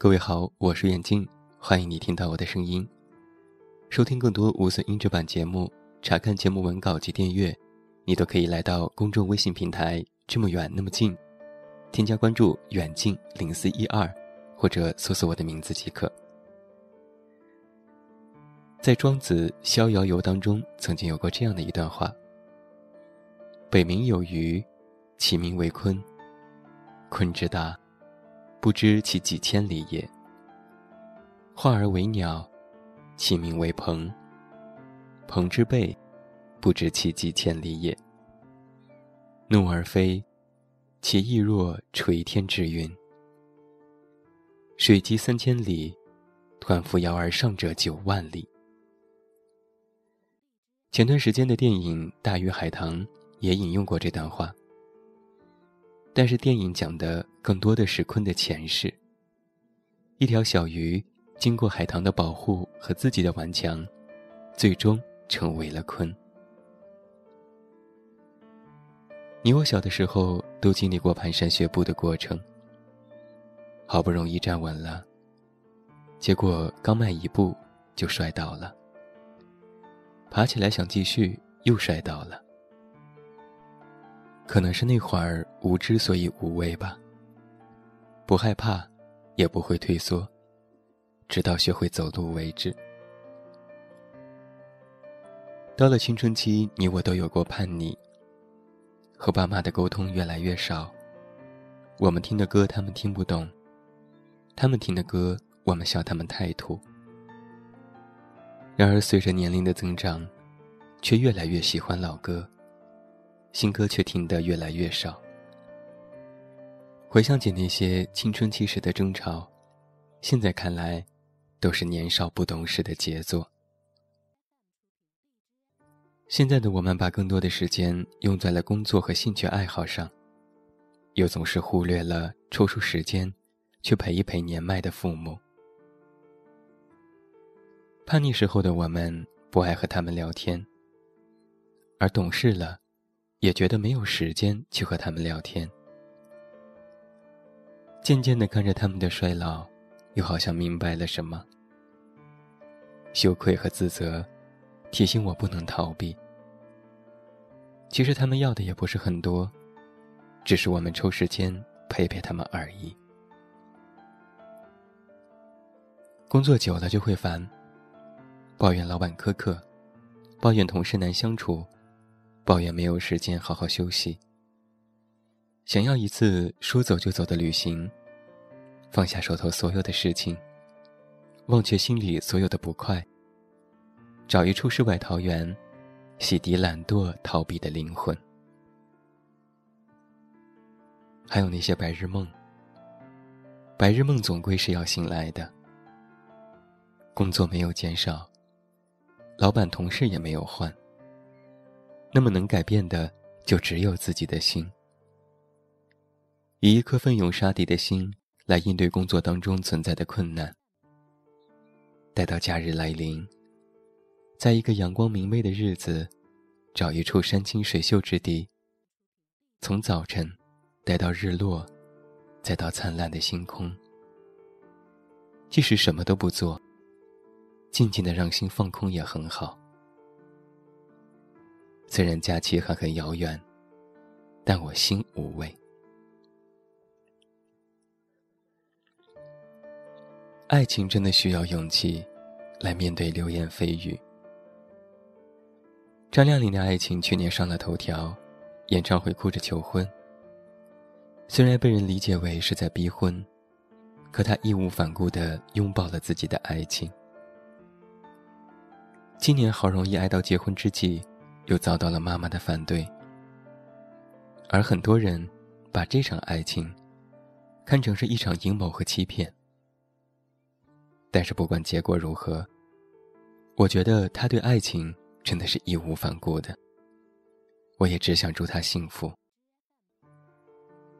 各位好，我是远近，欢迎你听到我的声音。收听更多无损音质版节目，查看节目文稿及订阅，你都可以来到公众微信平台“这么远那么近”，添加关注“远近零四一二”，或者搜索我的名字即可。在《庄子·逍遥游》当中，曾经有过这样的一段话：“北冥有鱼，其名为鲲。鲲之大。”不知其几千里也。化而为鸟，其名为鹏。鹏之背，不知其几千里也。怒而飞，其翼若垂天之云。水击三千里，湍扶摇而上者九万里。前段时间的电影《大鱼海棠》也引用过这段话。但是电影讲的更多的是鲲的前世。一条小鱼经过海棠的保护和自己的顽强，最终成为了鲲。你我小的时候都经历过蹒跚学步的过程。好不容易站稳了，结果刚迈一步就摔倒了。爬起来想继续，又摔倒了。可能是那会儿无知，所以无畏吧。不害怕，也不会退缩，直到学会走路为止。到了青春期，你我都有过叛逆。和爸妈的沟通越来越少，我们听的歌他们听不懂，他们听的歌我们笑他们太土。然而随着年龄的增长，却越来越喜欢老歌。新歌却听得越来越少。回想起那些青春期时的争吵，现在看来，都是年少不懂事的杰作。现在的我们把更多的时间用在了工作和兴趣爱好上，又总是忽略了抽出时间去陪一陪年迈的父母。叛逆时候的我们不爱和他们聊天，而懂事了。也觉得没有时间去和他们聊天。渐渐的看着他们的衰老，又好像明白了什么。羞愧和自责，提醒我不能逃避。其实他们要的也不是很多，只是我们抽时间陪陪他们而已。工作久了就会烦，抱怨老板苛刻，抱怨同事难相处。抱怨没有时间好好休息，想要一次说走就走的旅行，放下手头所有的事情，忘却心里所有的不快，找一处世外桃源，洗涤懒惰逃避的灵魂。还有那些白日梦，白日梦总归是要醒来的。工作没有减少，老板同事也没有换。那么能改变的，就只有自己的心。以一颗奋勇杀敌的心来应对工作当中存在的困难。待到假日来临，在一个阳光明媚的日子，找一处山清水秀之地。从早晨，待到日落，再到灿烂的星空。即使什么都不做，静静的让心放空也很好。虽然假期还很遥远，但我心无畏。爱情真的需要勇气，来面对流言蜚语。张靓颖的爱情去年上了头条，演唱会哭着求婚。虽然被人理解为是在逼婚，可她义无反顾的拥抱了自己的爱情。今年好容易爱到结婚之际。又遭到了妈妈的反对，而很多人把这场爱情看成是一场阴谋和欺骗。但是不管结果如何，我觉得他对爱情真的是义无反顾的。我也只想祝他幸福。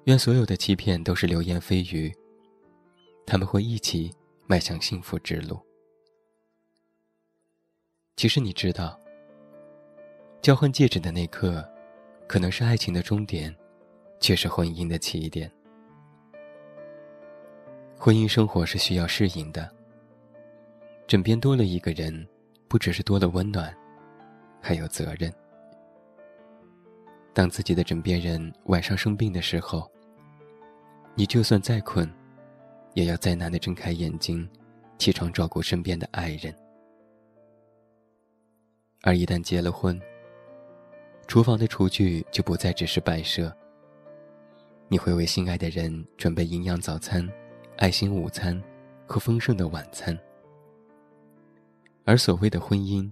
愿所有的欺骗都是流言蜚语，他们会一起迈向幸福之路。其实你知道。交换戒指的那刻，可能是爱情的终点，却是婚姻的起点。婚姻生活是需要适应的。枕边多了一个人，不只是多了温暖，还有责任。当自己的枕边人晚上生病的时候，你就算再困，也要再难的睁开眼睛，起床照顾身边的爱人。而一旦结了婚，厨房的厨具就不再只是摆设。你会为心爱的人准备营养早餐、爱心午餐和丰盛的晚餐。而所谓的婚姻，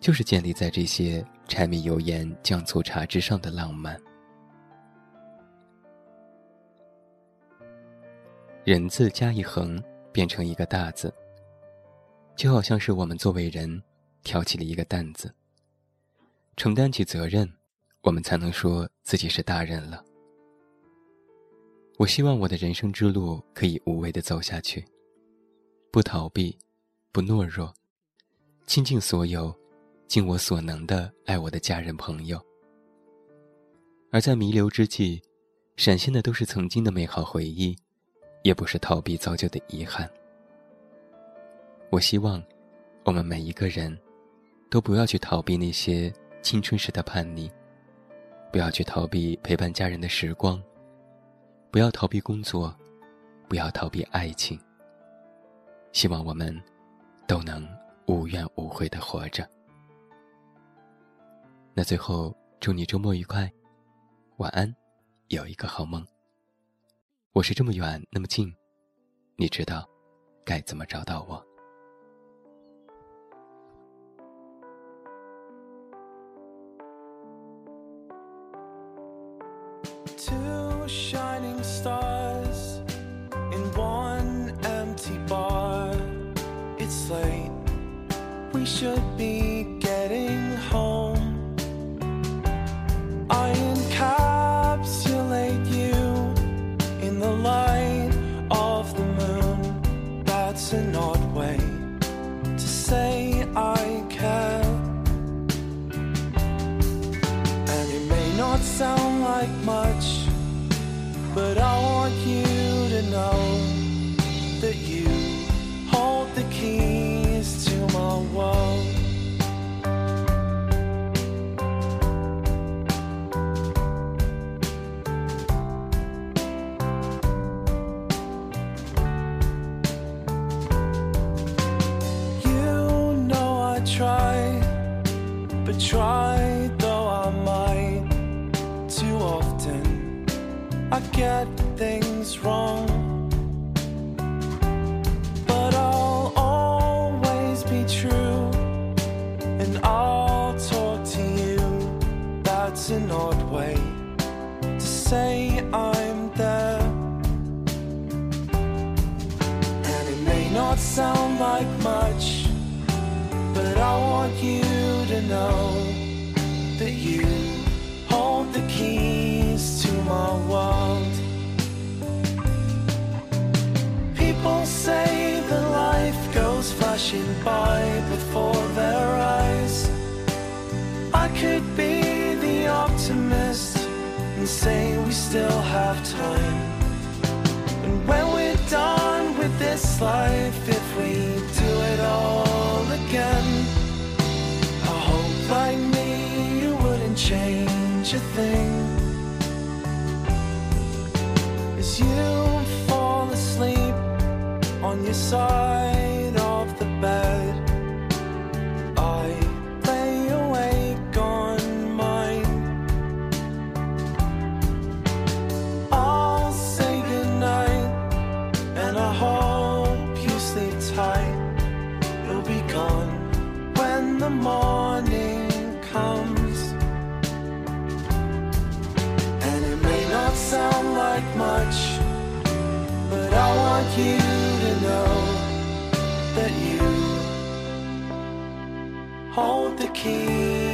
就是建立在这些柴米油盐酱醋茶之上的浪漫。人字加一横，变成一个大字。就好像是我们作为人，挑起了一个担子，承担起责任，我们才能说自己是大人了。我希望我的人生之路可以无畏的走下去，不逃避，不懦弱，倾尽所有，尽我所能的爱我的家人朋友。而在弥留之际，闪现的都是曾经的美好回忆。也不是逃避造就的遗憾。我希望，我们每一个人，都不要去逃避那些青春时的叛逆，不要去逃避陪伴家人的时光，不要逃避工作，不要逃避爱情。希望我们，都能无怨无悔的活着。那最后，祝你周末愉快，晚安，有一个好梦。我是这么远那么近，你知道该怎么找到我 shining stars in one empty bar. It's late. We should be get things wrong. But I'll always be true, still have time. And when we're done with this life, if we do it all again, I hope like me you wouldn't change a thing. As you fall asleep on your side morning comes. And it may not sound like much, but I want you to know that you hold the key.